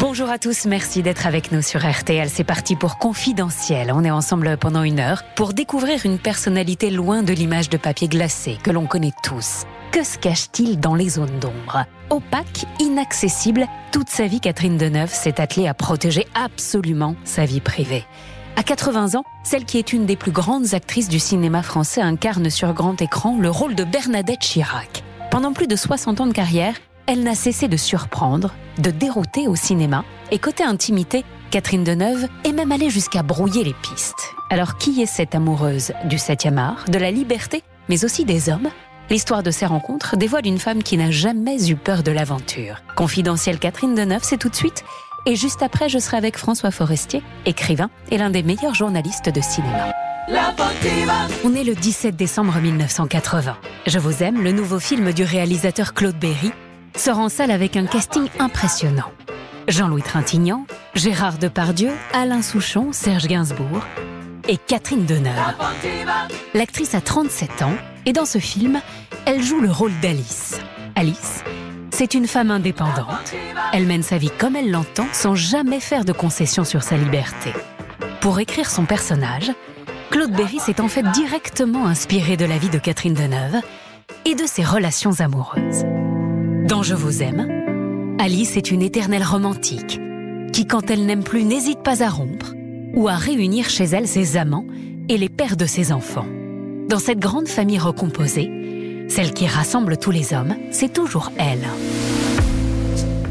Bonjour à tous, merci d'être avec nous sur RTL. C'est parti pour Confidentiel. On est ensemble pendant une heure pour découvrir une personnalité loin de l'image de papier glacé que l'on connaît tous. Que se cache-t-il dans les zones d'ombre? Opaque, inaccessible, toute sa vie, Catherine Deneuve s'est attelée à protéger absolument sa vie privée. À 80 ans, celle qui est une des plus grandes actrices du cinéma français incarne sur grand écran le rôle de Bernadette Chirac. Pendant plus de 60 ans de carrière, elle n'a cessé de surprendre, de dérouter au cinéma, et côté intimité, Catherine Deneuve est même allée jusqu'à brouiller les pistes. Alors qui est cette amoureuse du 7e art, de la liberté, mais aussi des hommes? L'histoire de ces rencontres dévoile une femme qui n'a jamais eu peur de l'aventure. Confidentielle Catherine Deneuve, c'est tout de suite. Et juste après, je serai avec François Forestier, écrivain et l'un des meilleurs journalistes de cinéma. On est le 17 décembre 1980. Je vous aime, le nouveau film du réalisateur Claude Berry, sort en salle avec un casting impressionnant. Jean-Louis Trintignant, Gérard Depardieu, Alain Souchon, Serge Gainsbourg et Catherine Deneuve. L'actrice a 37 ans et dans ce film, elle joue le rôle d'Alice. Alice, c'est une femme indépendante. Elle mène sa vie comme elle l'entend sans jamais faire de concessions sur sa liberté. Pour écrire son personnage, Claude Berry s'est en fait directement inspiré de la vie de Catherine Deneuve et de ses relations amoureuses. Dans Je vous aime, Alice est une éternelle romantique qui, quand elle n'aime plus, n'hésite pas à rompre ou à réunir chez elle ses amants et les pères de ses enfants. Dans cette grande famille recomposée, celle qui rassemble tous les hommes, c'est toujours elle.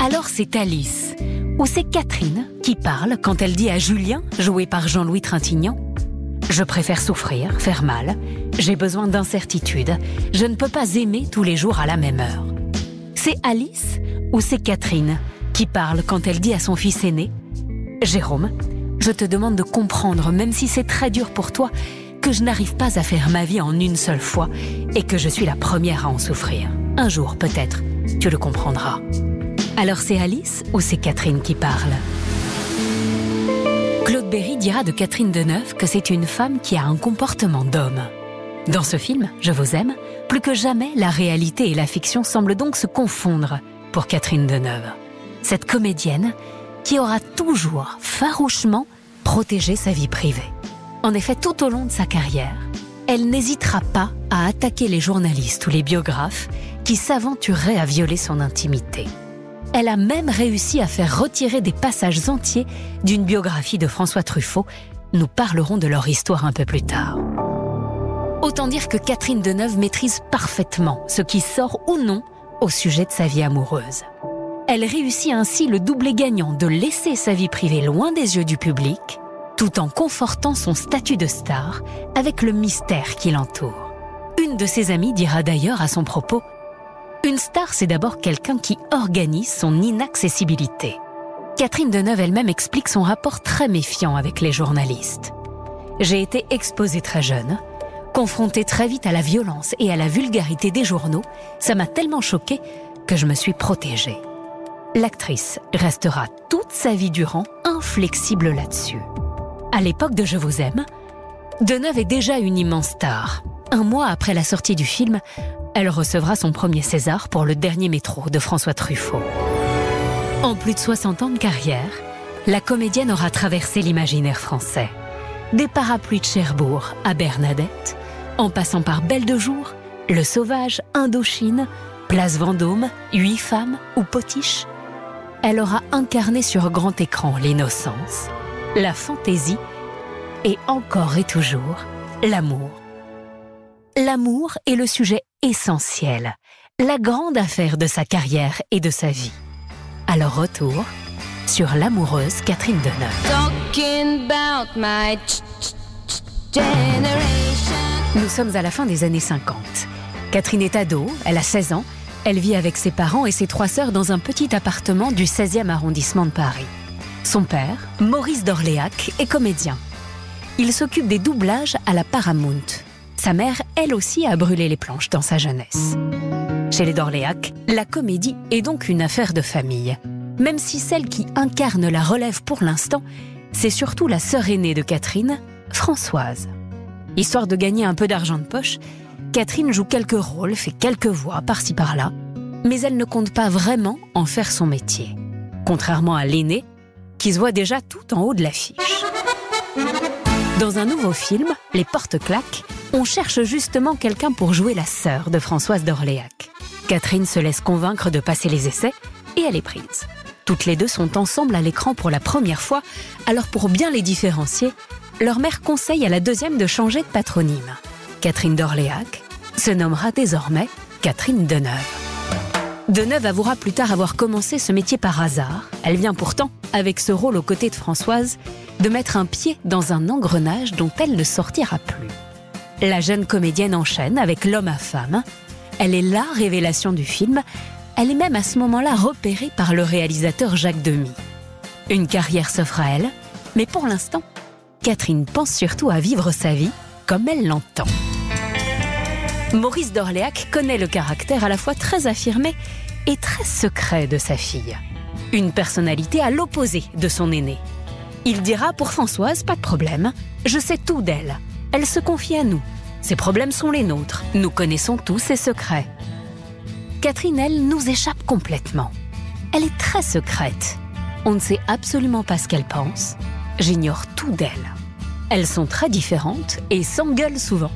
Alors c'est Alice, ou c'est Catherine qui parle quand elle dit à Julien, joué par Jean-Louis Trintignant, Je préfère souffrir, faire mal, j'ai besoin d'incertitude, je ne peux pas aimer tous les jours à la même heure. C'est Alice ou c'est Catherine qui parle quand elle dit à son fils aîné Jérôme, je te demande de comprendre, même si c'est très dur pour toi, que je n'arrive pas à faire ma vie en une seule fois et que je suis la première à en souffrir. Un jour, peut-être, tu le comprendras. Alors c'est Alice ou c'est Catherine qui parle? Claude Berry dira de Catherine Deneuve que c'est une femme qui a un comportement d'homme. Dans ce film, Je vous aime, plus que jamais, la réalité et la fiction semblent donc se confondre pour Catherine Deneuve. Cette comédienne qui aura toujours farouchement protégé sa vie privée. En effet, tout au long de sa carrière, elle n'hésitera pas à attaquer les journalistes ou les biographes qui s'aventureraient à violer son intimité. Elle a même réussi à faire retirer des passages entiers d'une biographie de François Truffaut. Nous parlerons de leur histoire un peu plus tard. Autant dire que Catherine Deneuve maîtrise parfaitement ce qui sort ou non au sujet de sa vie amoureuse. Elle réussit ainsi le doublé gagnant de laisser sa vie privée loin des yeux du public, tout en confortant son statut de star avec le mystère qui l'entoure. Une de ses amies dira d'ailleurs à son propos Une star, c'est d'abord quelqu'un qui organise son inaccessibilité. Catherine Deneuve elle-même explique son rapport très méfiant avec les journalistes. J'ai été exposée très jeune, Confrontée très vite à la violence et à la vulgarité des journaux, ça m'a tellement choquée que je me suis protégée. L'actrice restera toute sa vie durant inflexible là-dessus. À l'époque de Je vous aime, Deneuve est déjà une immense star. Un mois après la sortie du film, elle recevra son premier César pour le dernier métro de François Truffaut. En plus de 60 ans de carrière, la comédienne aura traversé l'imaginaire français. Des parapluies de Cherbourg à Bernadette, en passant par Belle de Jour, Le Sauvage, Indochine, Place Vendôme, Huit femmes ou Potiche, elle aura incarné sur grand écran l'innocence, la fantaisie et encore et toujours l'amour. L'amour est le sujet essentiel, la grande affaire de sa carrière et de sa vie. Alors retour sur l'amoureuse Catherine Deneuve. Nous sommes à la fin des années 50. Catherine est ado, elle a 16 ans, elle vit avec ses parents et ses trois sœurs dans un petit appartement du 16e arrondissement de Paris. Son père, Maurice d'Orléac, est comédien. Il s'occupe des doublages à la Paramount. Sa mère, elle aussi, a brûlé les planches dans sa jeunesse. Chez les d'Orléac, la comédie est donc une affaire de famille. Même si celle qui incarne la relève pour l'instant, c'est surtout la sœur aînée de Catherine, Françoise. Histoire de gagner un peu d'argent de poche, Catherine joue quelques rôles, fait quelques voix par-ci par-là, mais elle ne compte pas vraiment en faire son métier. contrairement à l'aîné, qui se voit déjà tout en haut de l'affiche. Dans un nouveau film, Les Portes claques, on cherche justement quelqu'un pour jouer la sœur de Françoise d'Orléac. Catherine se laisse convaincre de passer les essais et elle est prise. Toutes les deux sont ensemble à l'écran pour la première fois, alors pour bien les différencier, leur mère conseille à la deuxième de changer de patronyme. Catherine d'Orléac se nommera désormais Catherine Deneuve. Deneuve avouera plus tard avoir commencé ce métier par hasard. Elle vient pourtant, avec ce rôle aux côtés de Françoise, de mettre un pied dans un engrenage dont elle ne sortira plus. La jeune comédienne enchaîne avec L'homme à femme. Elle est la révélation du film. Elle est même à ce moment-là repérée par le réalisateur Jacques Demy. Une carrière s'offre à elle, mais pour l'instant, Catherine pense surtout à vivre sa vie comme elle l'entend. Maurice d'Orléac connaît le caractère à la fois très affirmé et très secret de sa fille. Une personnalité à l'opposé de son aîné. Il dira pour Françoise, pas de problème, je sais tout d'elle. Elle se confie à nous. Ses problèmes sont les nôtres. Nous connaissons tous ses secrets. Catherine, elle, nous échappe complètement. Elle est très secrète. On ne sait absolument pas ce qu'elle pense. J'ignore tout d'elle. Elles sont très différentes et s'engueulent souvent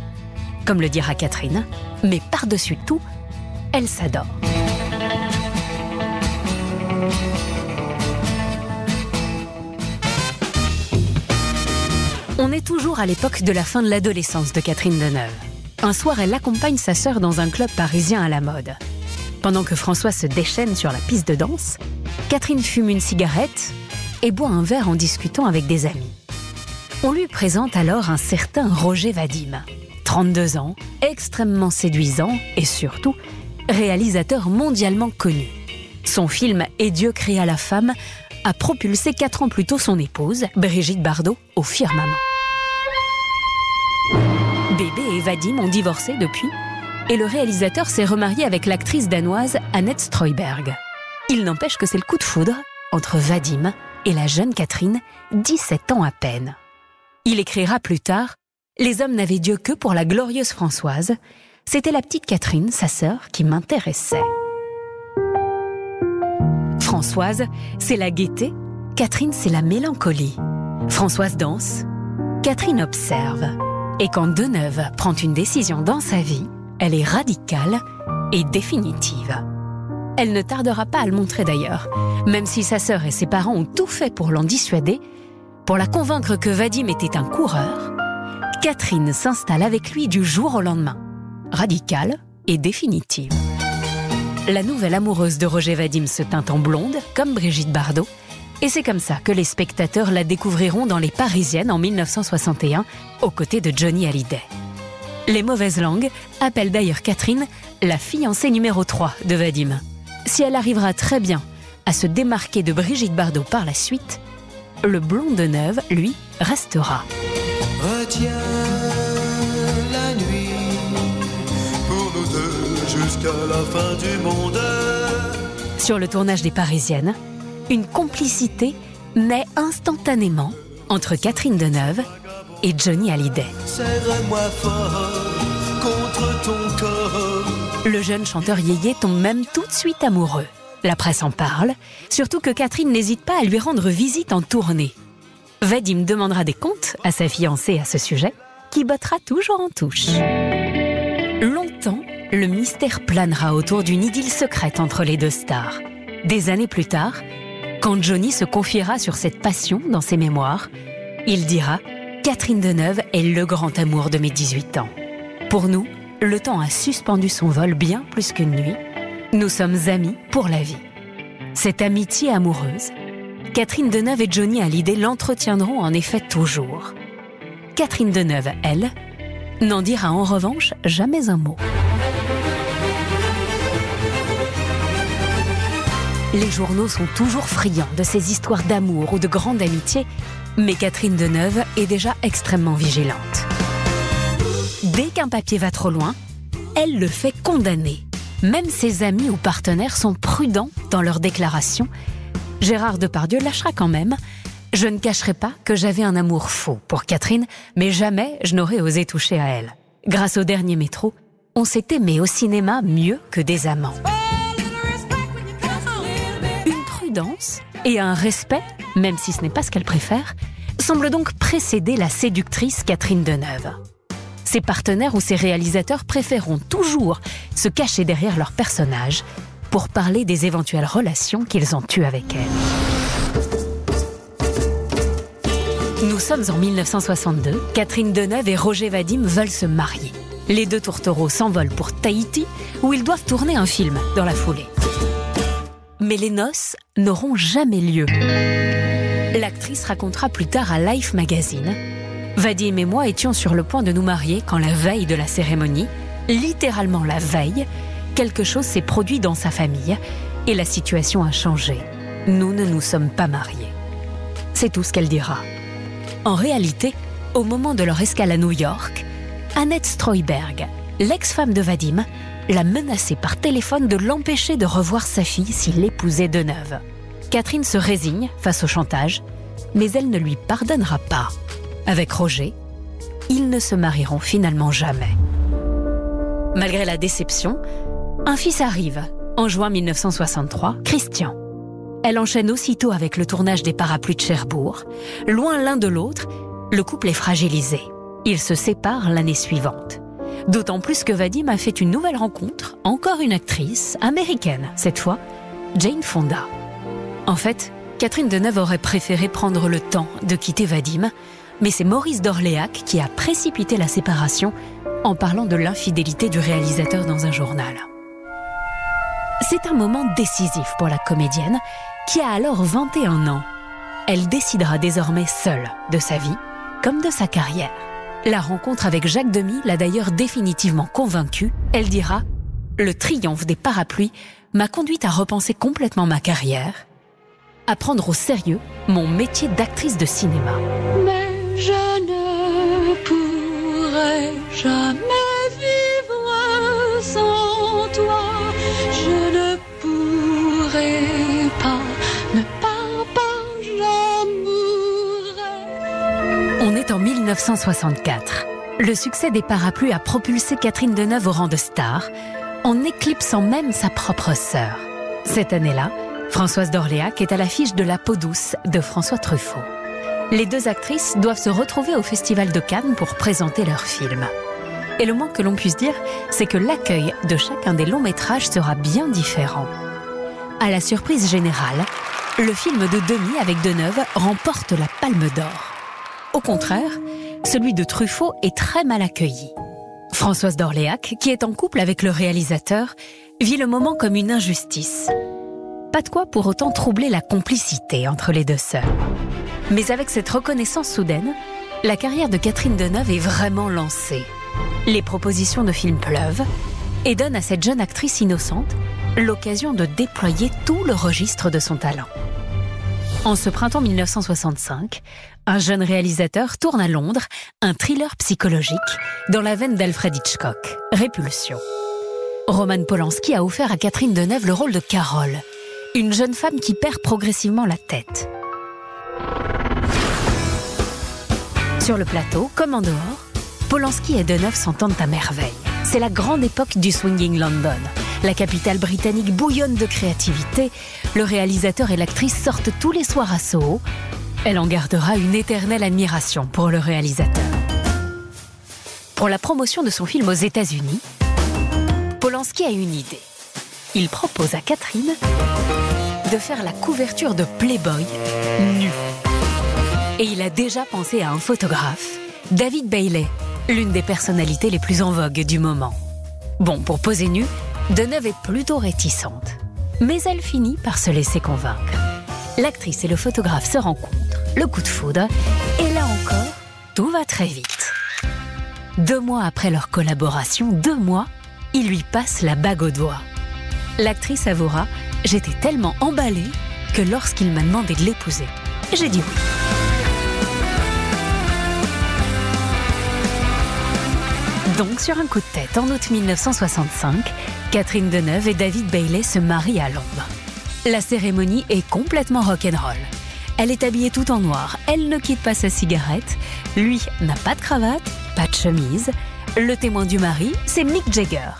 comme le dira Catherine, mais par-dessus tout, elle s'adore. On est toujours à l'époque de la fin de l'adolescence de Catherine Deneuve. Un soir, elle accompagne sa sœur dans un club parisien à la mode. Pendant que François se déchaîne sur la piste de danse, Catherine fume une cigarette et boit un verre en discutant avec des amis. On lui présente alors un certain Roger Vadim, 32 ans, extrêmement séduisant et surtout réalisateur mondialement connu. Son film Et Dieu créa la femme a propulsé quatre ans plus tôt son épouse, Brigitte Bardot, au firmament. Bébé et Vadim ont divorcé depuis, et le réalisateur s'est remarié avec l'actrice danoise Annette Streuberg. Il n'empêche que c'est le coup de foudre entre Vadim et la jeune Catherine, 17 ans à peine. Il écrira plus tard les hommes n'avaient Dieu que pour la glorieuse Françoise. C'était la petite Catherine, sa sœur, qui m'intéressait. Françoise, c'est la gaieté, Catherine, c'est la mélancolie. Françoise danse, Catherine observe. Et quand Deneuve prend une décision dans sa vie, elle est radicale et définitive. Elle ne tardera pas à le montrer d'ailleurs, même si sa sœur et ses parents ont tout fait pour l'en dissuader, pour la convaincre que Vadim était un coureur, Catherine s'installe avec lui du jour au lendemain, radicale et définitive. La nouvelle amoureuse de Roger Vadim se teint en blonde, comme Brigitte Bardot, et c'est comme ça que les spectateurs la découvriront dans Les Parisiennes en 1961, aux côtés de Johnny Hallyday. Les mauvaises langues appellent d'ailleurs Catherine la fiancée numéro 3 de Vadim. Si elle arrivera très bien à se démarquer de Brigitte Bardot par la suite, le blond de Neuve, lui, restera. Retiens la nuit pour nous deux jusqu'à la fin du monde. Sur le tournage des Parisiennes, une complicité naît instantanément entre Catherine Deneuve et Johnny Hallyday. contre ton corps. Le jeune chanteur Yéyé tombe même tout de suite amoureux. La presse en parle, surtout que Catherine n'hésite pas à lui rendre visite en tournée. Vadim demandera des comptes à sa fiancée à ce sujet, qui bottera toujours en touche. Longtemps, le mystère planera autour d'une idylle secrète entre les deux stars. Des années plus tard, quand Johnny se confiera sur cette passion dans ses mémoires, il dira Catherine Deneuve est le grand amour de mes 18 ans. Pour nous, le temps a suspendu son vol bien plus qu'une nuit. Nous sommes amis pour la vie. Cette amitié amoureuse, Catherine Deneuve et Johnny Hallyday l'entretiendront en effet toujours. Catherine Deneuve, elle, n'en dira en revanche jamais un mot. Les journaux sont toujours friands de ces histoires d'amour ou de grande amitié, mais Catherine Deneuve est déjà extrêmement vigilante. Dès qu'un papier va trop loin, elle le fait condamner. Même ses amis ou partenaires sont prudents dans leurs déclarations Gérard Depardieu lâchera quand même. Je ne cacherai pas que j'avais un amour faux pour Catherine, mais jamais je n'aurais osé toucher à elle. Grâce au dernier métro, on s'est aimé au cinéma mieux que des amants. Une prudence et un respect, même si ce n'est pas ce qu'elle préfère, semble donc précéder la séductrice Catherine Deneuve. Ses partenaires ou ses réalisateurs préféreront toujours se cacher derrière leur personnage pour parler des éventuelles relations qu'ils ont eues avec elle. Nous sommes en 1962, Catherine Deneuve et Roger Vadim veulent se marier. Les deux tourtereaux s'envolent pour Tahiti, où ils doivent tourner un film dans la foulée. Mais les noces n'auront jamais lieu. L'actrice racontera plus tard à Life Magazine Vadim et moi étions sur le point de nous marier quand la veille de la cérémonie, littéralement la veille, quelque chose s'est produit dans sa famille et la situation a changé. Nous ne nous sommes pas mariés. C'est tout ce qu'elle dira. En réalité, au moment de leur escale à New York, Annette Streuberg, l'ex-femme de Vadim, l'a menacé par téléphone de l'empêcher de revoir sa fille s'il épousait Deneuve. Catherine se résigne face au chantage, mais elle ne lui pardonnera pas. Avec Roger, ils ne se marieront finalement jamais. Malgré la déception, un fils arrive en juin 1963, Christian. Elle enchaîne aussitôt avec le tournage des parapluies de Cherbourg. Loin l'un de l'autre, le couple est fragilisé. Ils se séparent l'année suivante. D'autant plus que Vadim a fait une nouvelle rencontre, encore une actrice, américaine cette fois, Jane Fonda. En fait, Catherine Deneuve aurait préféré prendre le temps de quitter Vadim, mais c'est Maurice d'Orléac qui a précipité la séparation en parlant de l'infidélité du réalisateur dans un journal. C'est un moment décisif pour la comédienne qui a alors 21 ans. Elle décidera désormais seule de sa vie comme de sa carrière. La rencontre avec Jacques Demy l'a d'ailleurs définitivement convaincue. Elle dira Le triomphe des parapluies m'a conduite à repenser complètement ma carrière, à prendre au sérieux mon métier d'actrice de cinéma. Je ne pourrai jamais vivre sans toi. Je ne pourrai pas, ne pas, je mourrai. On est en 1964. Le succès des parapluies a propulsé Catherine Deneuve au rang de star, en éclipsant même sa propre sœur. Cette année-là, Françoise d'Orléac est à l'affiche de La peau douce de François Truffaut. Les deux actrices doivent se retrouver au Festival de Cannes pour présenter leur film. Et le moins que l'on puisse dire, c'est que l'accueil de chacun des longs métrages sera bien différent. À la surprise générale, le film de Demi avec Deneuve remporte la Palme d'Or. Au contraire, celui de Truffaut est très mal accueilli. Françoise d'Orléac, qui est en couple avec le réalisateur, vit le moment comme une injustice. Pas de quoi pour autant troubler la complicité entre les deux sœurs. Mais avec cette reconnaissance soudaine, la carrière de Catherine Deneuve est vraiment lancée. Les propositions de films pleuvent et donnent à cette jeune actrice innocente l'occasion de déployer tout le registre de son talent. En ce printemps 1965, un jeune réalisateur tourne à Londres un thriller psychologique dans la veine d'Alfred Hitchcock, Répulsion. Roman Polanski a offert à Catherine Deneuve le rôle de Carole, une jeune femme qui perd progressivement la tête. Sur le plateau, comme en dehors, Polanski et Deneuve s'entendent à merveille. C'est la grande époque du swinging London. La capitale britannique bouillonne de créativité. Le réalisateur et l'actrice sortent tous les soirs à Soho. Elle en gardera une éternelle admiration pour le réalisateur. Pour la promotion de son film aux États-Unis, Polanski a une idée. Il propose à Catherine de faire la couverture de Playboy nu. Et il a déjà pensé à un photographe, David Bailey, l'une des personnalités les plus en vogue du moment. Bon, pour poser nu, Deneuve est plutôt réticente. Mais elle finit par se laisser convaincre. L'actrice et le photographe se rencontrent, le coup de foudre, et là encore, tout va très vite. Deux mois après leur collaboration, deux mois, il lui passe la bague au doigt. L'actrice avouera J'étais tellement emballée que lorsqu'il m'a demandé de l'épouser, j'ai dit oui. Donc, sur un coup de tête, en août 1965, Catherine Deneuve et David Bailey se marient à Londres. La cérémonie est complètement rock'n'roll. Elle est habillée tout en noir, elle ne quitte pas sa cigarette, lui n'a pas de cravate, pas de chemise. Le témoin du mari, c'est Mick Jagger.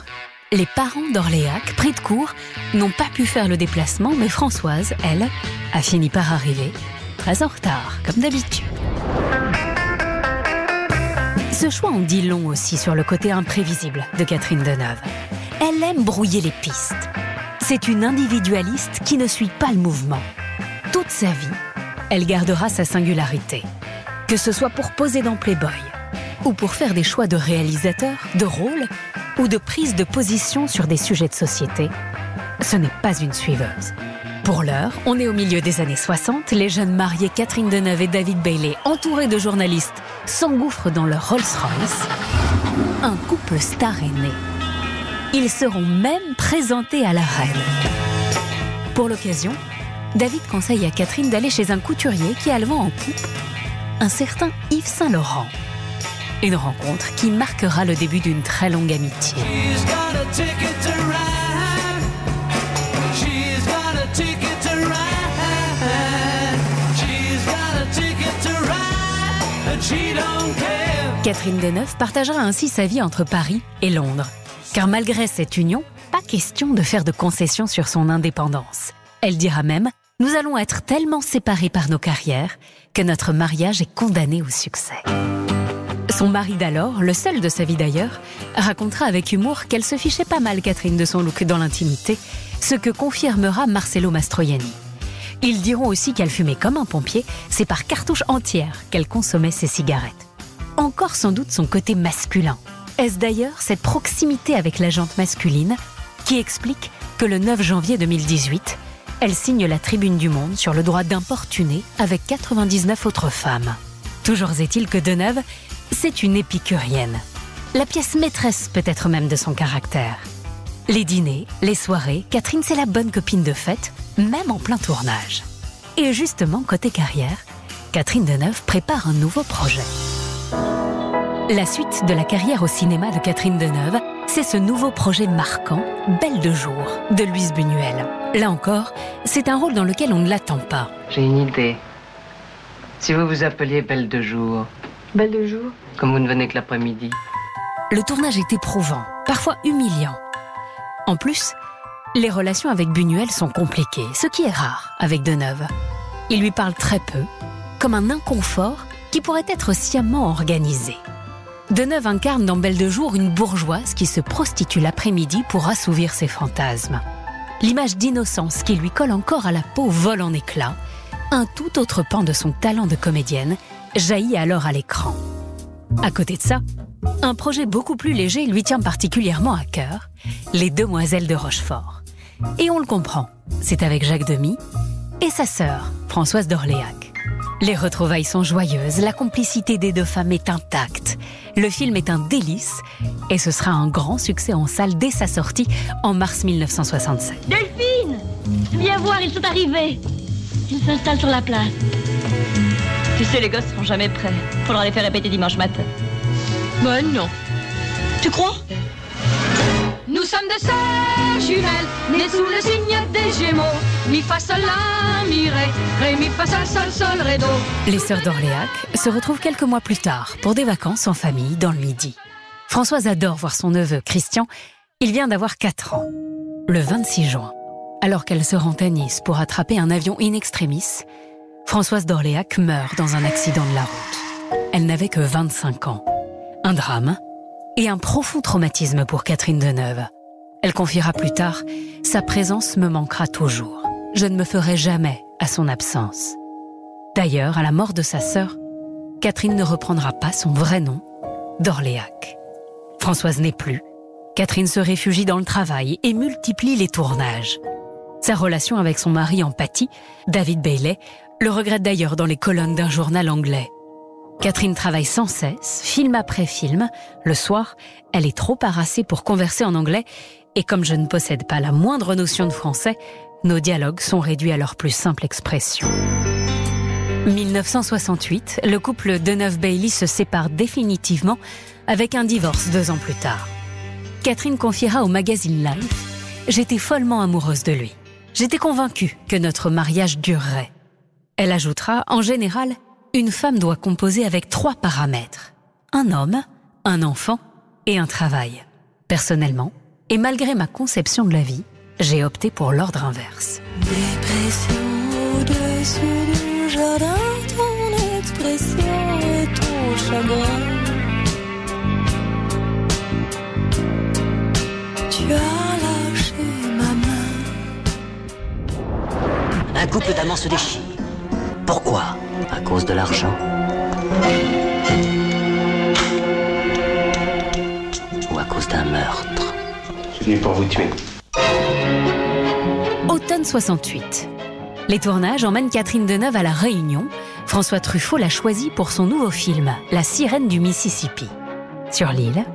Les parents d'Orléac, pris de court, n'ont pas pu faire le déplacement, mais Françoise, elle, a fini par arriver, très en retard, comme d'habitude. Ce choix en dit long aussi sur le côté imprévisible de Catherine Deneuve. Elle aime brouiller les pistes. C'est une individualiste qui ne suit pas le mouvement. Toute sa vie, elle gardera sa singularité. Que ce soit pour poser dans Playboy, ou pour faire des choix de réalisateur, de rôle, ou de prise de position sur des sujets de société, ce n'est pas une suiveuse. Pour l'heure, on est au milieu des années 60, les jeunes mariés Catherine Deneuve et David Bailey, entourés de journalistes, s'engouffrent dans leur Rolls-Royce. Un couple star est né. Ils seront même présentés à la reine. Pour l'occasion, David conseille à Catherine d'aller chez un couturier qui a le vent en poupe, un certain Yves Saint-Laurent. Une rencontre qui marquera le début d'une très longue amitié. Catherine Deneuve partagera ainsi sa vie entre Paris et Londres. Car malgré cette union, pas question de faire de concessions sur son indépendance. Elle dira même Nous allons être tellement séparés par nos carrières que notre mariage est condamné au succès. Son mari d'alors, le seul de sa vie d'ailleurs, racontera avec humour qu'elle se fichait pas mal Catherine de son look dans l'intimité, ce que confirmera Marcello Mastroianni. Ils diront aussi qu'elle fumait comme un pompier, c'est par cartouche entière qu'elle consommait ses cigarettes. Encore sans doute son côté masculin. Est-ce d'ailleurs cette proximité avec la masculine qui explique que le 9 janvier 2018, elle signe la Tribune du Monde sur le droit d'importuner avec 99 autres femmes. Toujours est-il que Deneuve c'est une épicurienne. La pièce maîtresse peut-être même de son caractère. Les dîners, les soirées, Catherine c'est la bonne copine de fête, même en plein tournage. Et justement, côté carrière, Catherine Deneuve prépare un nouveau projet. La suite de la carrière au cinéma de Catherine Deneuve, c'est ce nouveau projet marquant, Belle de jour, de Louise Buñuel. Là encore, c'est un rôle dans lequel on ne l'attend pas. J'ai une idée. Si vous vous appeliez Belle de jour, Belle de jour Comme vous ne venez que l'après-midi. Le tournage est éprouvant, parfois humiliant. En plus, les relations avec Buñuel sont compliquées, ce qui est rare avec Deneuve. Il lui parle très peu, comme un inconfort qui pourrait être sciemment organisé. Deneuve incarne dans Belle de jour une bourgeoise qui se prostitue l'après-midi pour assouvir ses fantasmes. L'image d'innocence qui lui colle encore à la peau vole en éclats, un tout autre pan de son talent de comédienne jaillit alors à l'écran. À côté de ça, un projet beaucoup plus léger lui tient particulièrement à cœur, Les Demoiselles de Rochefort. Et on le comprend, c'est avec Jacques Demy et sa sœur, Françoise d'Orléac. Les retrouvailles sont joyeuses, la complicité des deux femmes est intacte. Le film est un délice et ce sera un grand succès en salle dès sa sortie en mars 1967. Delphine Viens voir, ils sont arrivés. Ils s'installent sur la place. Tu sais, les gosses seront jamais prêts. Faudra les faire répéter dimanche matin. Ben non. Tu crois? Les sœurs d'Orléac se retrouvent quelques mois plus tard pour des vacances en famille dans le Midi. Françoise adore voir son neveu, Christian. Il vient d'avoir 4 ans. Le 26 juin, alors qu'elle se rend à Nice pour attraper un avion in extremis, Françoise d'Orléac meurt dans un accident de la route. Elle n'avait que 25 ans. Un drame et un profond traumatisme pour Catherine Deneuve. Elle confiera plus tard Sa présence me manquera toujours. Je ne me ferai jamais à son absence. D'ailleurs, à la mort de sa sœur, Catherine ne reprendra pas son vrai nom d'Orléac. Françoise n'est plus. Catherine se réfugie dans le travail et multiplie les tournages. Sa relation avec son mari en pâtit, David Bailey, le regrette d'ailleurs dans les colonnes d'un journal anglais. Catherine travaille sans cesse, film après film. Le soir, elle est trop harassée pour converser en anglais et comme je ne possède pas la moindre notion de français, nos dialogues sont réduits à leur plus simple expression. 1968, le couple Deneuve-Bailey se sépare définitivement avec un divorce deux ans plus tard. Catherine confiera au magazine Life J'étais follement amoureuse de lui. J'étais convaincue que notre mariage durerait. Elle ajoutera En général, une femme doit composer avec trois paramètres. Un homme, un enfant et un travail. Personnellement, Et malgré ma conception de la vie, j'ai opté pour l'ordre inverse. Dépression au-dessus du jardin, ton expression et ton chagrin. Tu as lâché ma main. Un couple d'amants se déchire. Pourquoi? À cause de l'argent Ou à cause d'un meurtre Automne 68. Les tournages emmènent Catherine Deneuve à La Réunion. François Truffaut l'a choisie pour son nouveau film, La sirène du Mississippi. Sur l'île,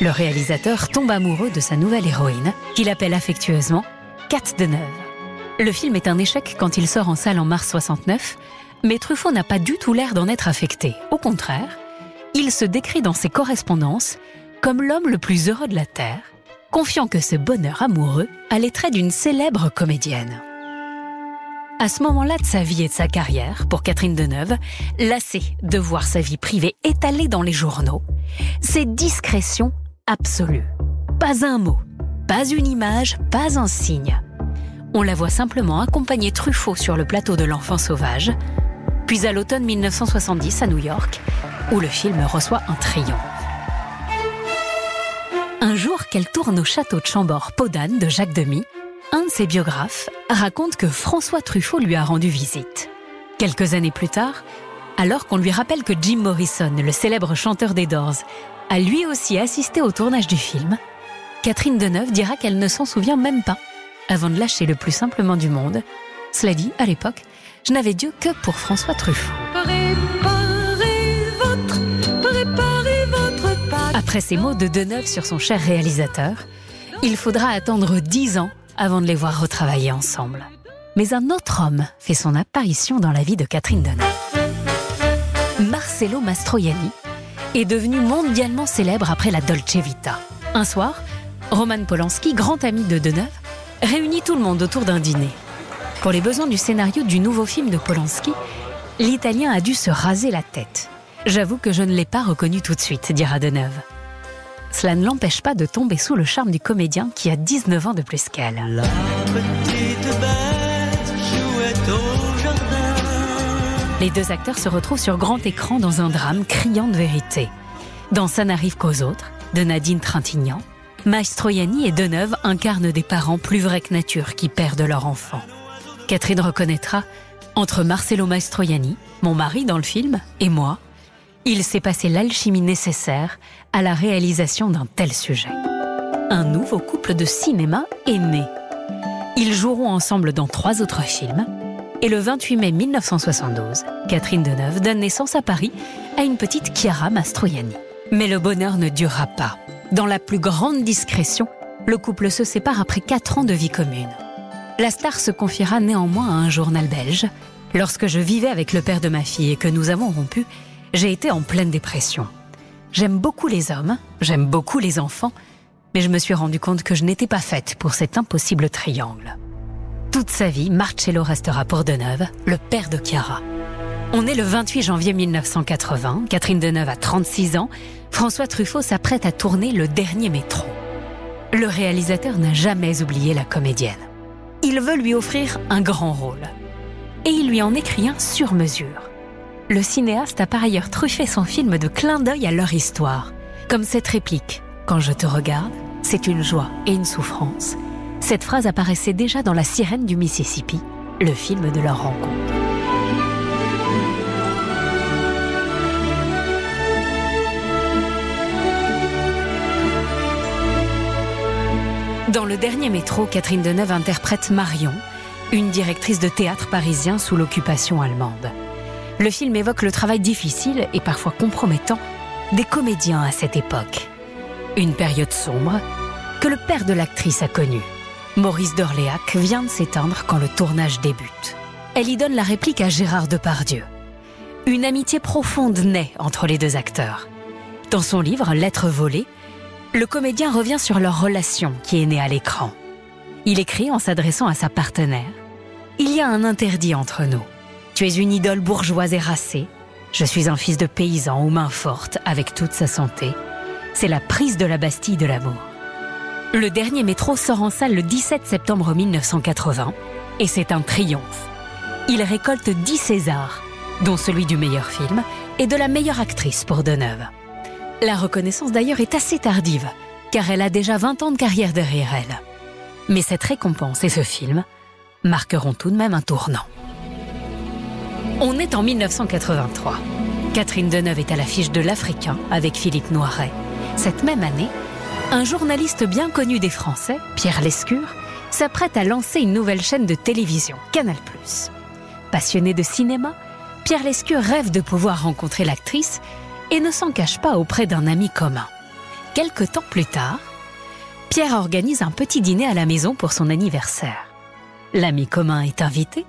le réalisateur tombe amoureux de sa nouvelle héroïne, qu'il appelle affectueusement Cat Deneuve. Le film est un échec quand il sort en salle en mars 69, mais Truffaut n'a pas du tout l'air d'en être affecté. Au contraire, il se décrit dans ses correspondances comme l'homme le plus heureux de la Terre, confiant que ce bonheur amoureux a les traits d'une célèbre comédienne. À ce moment-là de sa vie et de sa carrière, pour Catherine Deneuve, lassée de voir sa vie privée étalée dans les journaux, c'est discrétion absolue. Pas un mot, pas une image, pas un signe. On la voit simplement accompagner Truffaut sur le plateau de l'enfant sauvage, puis à l'automne 1970 à New York, où le film reçoit un triomphe. Un jour qu'elle tourne au château de Chambord Podane de Jacques Demy, un de ses biographes raconte que François Truffaut lui a rendu visite. Quelques années plus tard, alors qu'on lui rappelle que Jim Morrison, le célèbre chanteur des Doors, a lui aussi assisté au tournage du film, Catherine Deneuve dira qu'elle ne s'en souvient même pas, avant de lâcher le plus simplement du monde. Cela dit, à l'époque, je n'avais Dieu que pour François Truffaut. Après ces mots de Deneuve sur son cher réalisateur, il faudra attendre dix ans avant de les voir retravailler ensemble. Mais un autre homme fait son apparition dans la vie de Catherine Deneuve. Marcello Mastroianni est devenu mondialement célèbre après la Dolce Vita. Un soir, Roman Polanski, grand ami de Deneuve, réunit tout le monde autour d'un dîner. Pour les besoins du scénario du nouveau film de Polanski, l'Italien a dû se raser la tête. J'avoue que je ne l'ai pas reconnu tout de suite, dira Deneuve. Cela ne l'empêche pas de tomber sous le charme du comédien qui a 19 ans de plus qu'elle. La petite bête jouait au jardin. Les deux acteurs se retrouvent sur grand écran dans un drame criant de vérité. Dans Ça n'arrive qu'aux autres, de Nadine Trintignant, Mastroianni et Deneuve incarnent des parents plus vrais que nature qui perdent leur enfant. Catherine reconnaîtra, entre Marcello Mastroianni, mon mari dans le film, et moi, il s'est passé l'alchimie nécessaire à la réalisation d'un tel sujet. Un nouveau couple de cinéma est né. Ils joueront ensemble dans trois autres films. Et le 28 mai 1972, Catherine Deneuve donne naissance à Paris à une petite Chiara Mastroianni. Mais le bonheur ne durera pas. Dans la plus grande discrétion, le couple se sépare après quatre ans de vie commune. La star se confiera néanmoins à un journal belge. Lorsque je vivais avec le père de ma fille et que nous avons rompu, j'ai été en pleine dépression. J'aime beaucoup les hommes, j'aime beaucoup les enfants, mais je me suis rendu compte que je n'étais pas faite pour cet impossible triangle. Toute sa vie, Marcello restera pour Deneuve, le père de Chiara. On est le 28 janvier 1980, Catherine Deneuve a 36 ans, François Truffaut s'apprête à tourner Le Dernier Métro. Le réalisateur n'a jamais oublié la comédienne. Il veut lui offrir un grand rôle. Et il lui en écrit un sur mesure. Le cinéaste a par ailleurs truffé son film de clin d'œil à leur histoire, comme cette réplique Quand je te regarde, c'est une joie et une souffrance. Cette phrase apparaissait déjà dans La sirène du Mississippi, le film de leur rencontre. Dans le dernier métro, Catherine Deneuve interprète Marion, une directrice de théâtre parisien sous l'occupation allemande. Le film évoque le travail difficile et parfois compromettant des comédiens à cette époque. Une période sombre que le père de l'actrice a connue. Maurice d'Orléac vient de s'éteindre quand le tournage débute. Elle y donne la réplique à Gérard Depardieu. Une amitié profonde naît entre les deux acteurs. Dans son livre Lettres volées, le comédien revient sur leur relation qui est née à l'écran. Il écrit en s'adressant à sa partenaire Il y a un interdit entre nous. Tu es une idole bourgeoise et racée. Je suis un fils de paysan aux mains fortes avec toute sa santé. C'est la prise de la Bastille de l'amour. Le dernier métro sort en salle le 17 septembre 1980 et c'est un triomphe. Il récolte 10 Césars, dont celui du meilleur film et de la meilleure actrice pour Deneuve. La reconnaissance d'ailleurs est assez tardive, car elle a déjà 20 ans de carrière derrière elle. Mais cette récompense et ce film marqueront tout de même un tournant. On est en 1983. Catherine Deneuve est à l'affiche de L'Africain avec Philippe Noiret. Cette même année, un journaliste bien connu des Français, Pierre Lescure, s'apprête à lancer une nouvelle chaîne de télévision, Canal+. Passionné de cinéma, Pierre Lescure rêve de pouvoir rencontrer l'actrice et ne s'en cache pas auprès d'un ami commun. Quelque temps plus tard, Pierre organise un petit dîner à la maison pour son anniversaire. L'ami commun est invité.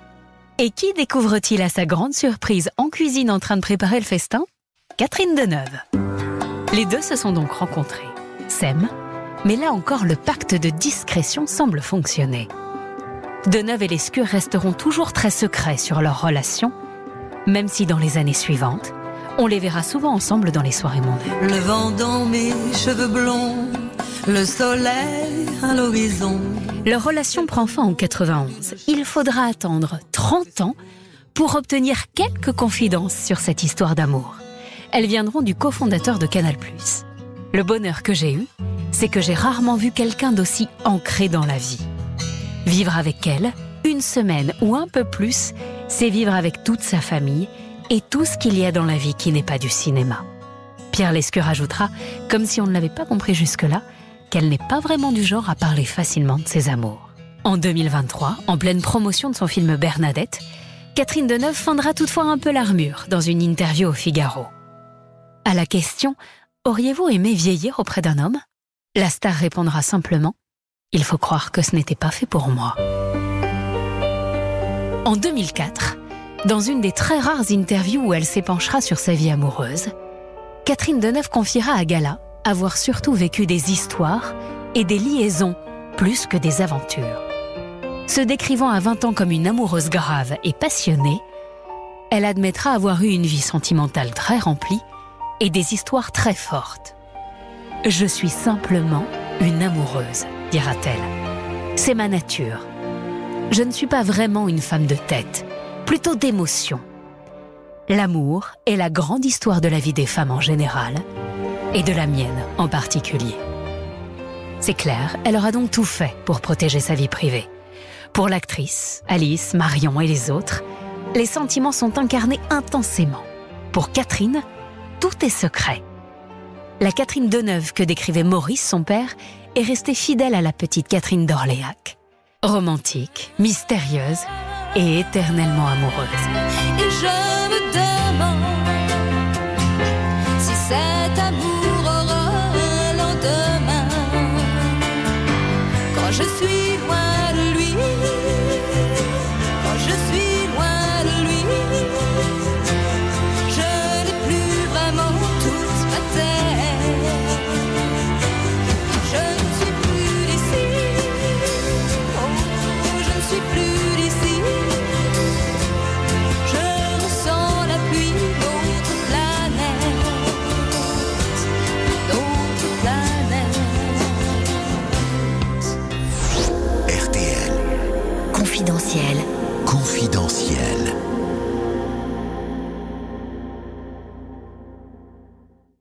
Et qui découvre-t-il à sa grande surprise en cuisine en train de préparer le festin? Catherine Deneuve. Les deux se sont donc rencontrés, s'aiment, mais là encore le pacte de discrétion semble fonctionner. Deneuve et Lescure resteront toujours très secrets sur leur relation, même si dans les années suivantes, on les verra souvent ensemble dans les soirées mondaines. Le vent dans mes cheveux blonds, le soleil à l'horizon. Leur relation prend fin en 91. Il faudra attendre 30 ans pour obtenir quelques confidences sur cette histoire d'amour. Elles viendront du cofondateur de Canal+. Le bonheur que j'ai eu, c'est que j'ai rarement vu quelqu'un d'aussi ancré dans la vie. Vivre avec elle, une semaine ou un peu plus, c'est vivre avec toute sa famille et tout ce qu'il y a dans la vie qui n'est pas du cinéma. Pierre Lescure ajoutera, comme si on ne l'avait pas compris jusque-là, qu'elle n'est pas vraiment du genre à parler facilement de ses amours. En 2023, en pleine promotion de son film Bernadette, Catherine Deneuve fendra toutefois un peu l'armure dans une interview au Figaro. À la question Auriez-vous aimé vieillir auprès d'un homme? La star répondra simplement Il faut croire que ce n'était pas fait pour moi. En 2004, dans une des très rares interviews où elle s'épanchera sur sa vie amoureuse, Catherine Deneuve confiera à Gala avoir surtout vécu des histoires et des liaisons plus que des aventures. Se décrivant à 20 ans comme une amoureuse grave et passionnée, elle admettra avoir eu une vie sentimentale très remplie et des histoires très fortes. Je suis simplement une amoureuse, dira-t-elle. C'est ma nature. Je ne suis pas vraiment une femme de tête, plutôt d'émotion. L'amour est la grande histoire de la vie des femmes en général et de la mienne en particulier. C'est clair, elle aura donc tout fait pour protéger sa vie privée. Pour l'actrice, Alice, Marion et les autres, les sentiments sont incarnés intensément. Pour Catherine, tout est secret. La Catherine Deneuve que décrivait Maurice, son père, est restée fidèle à la petite Catherine d'Orléac. Romantique, mystérieuse et éternellement amoureuse.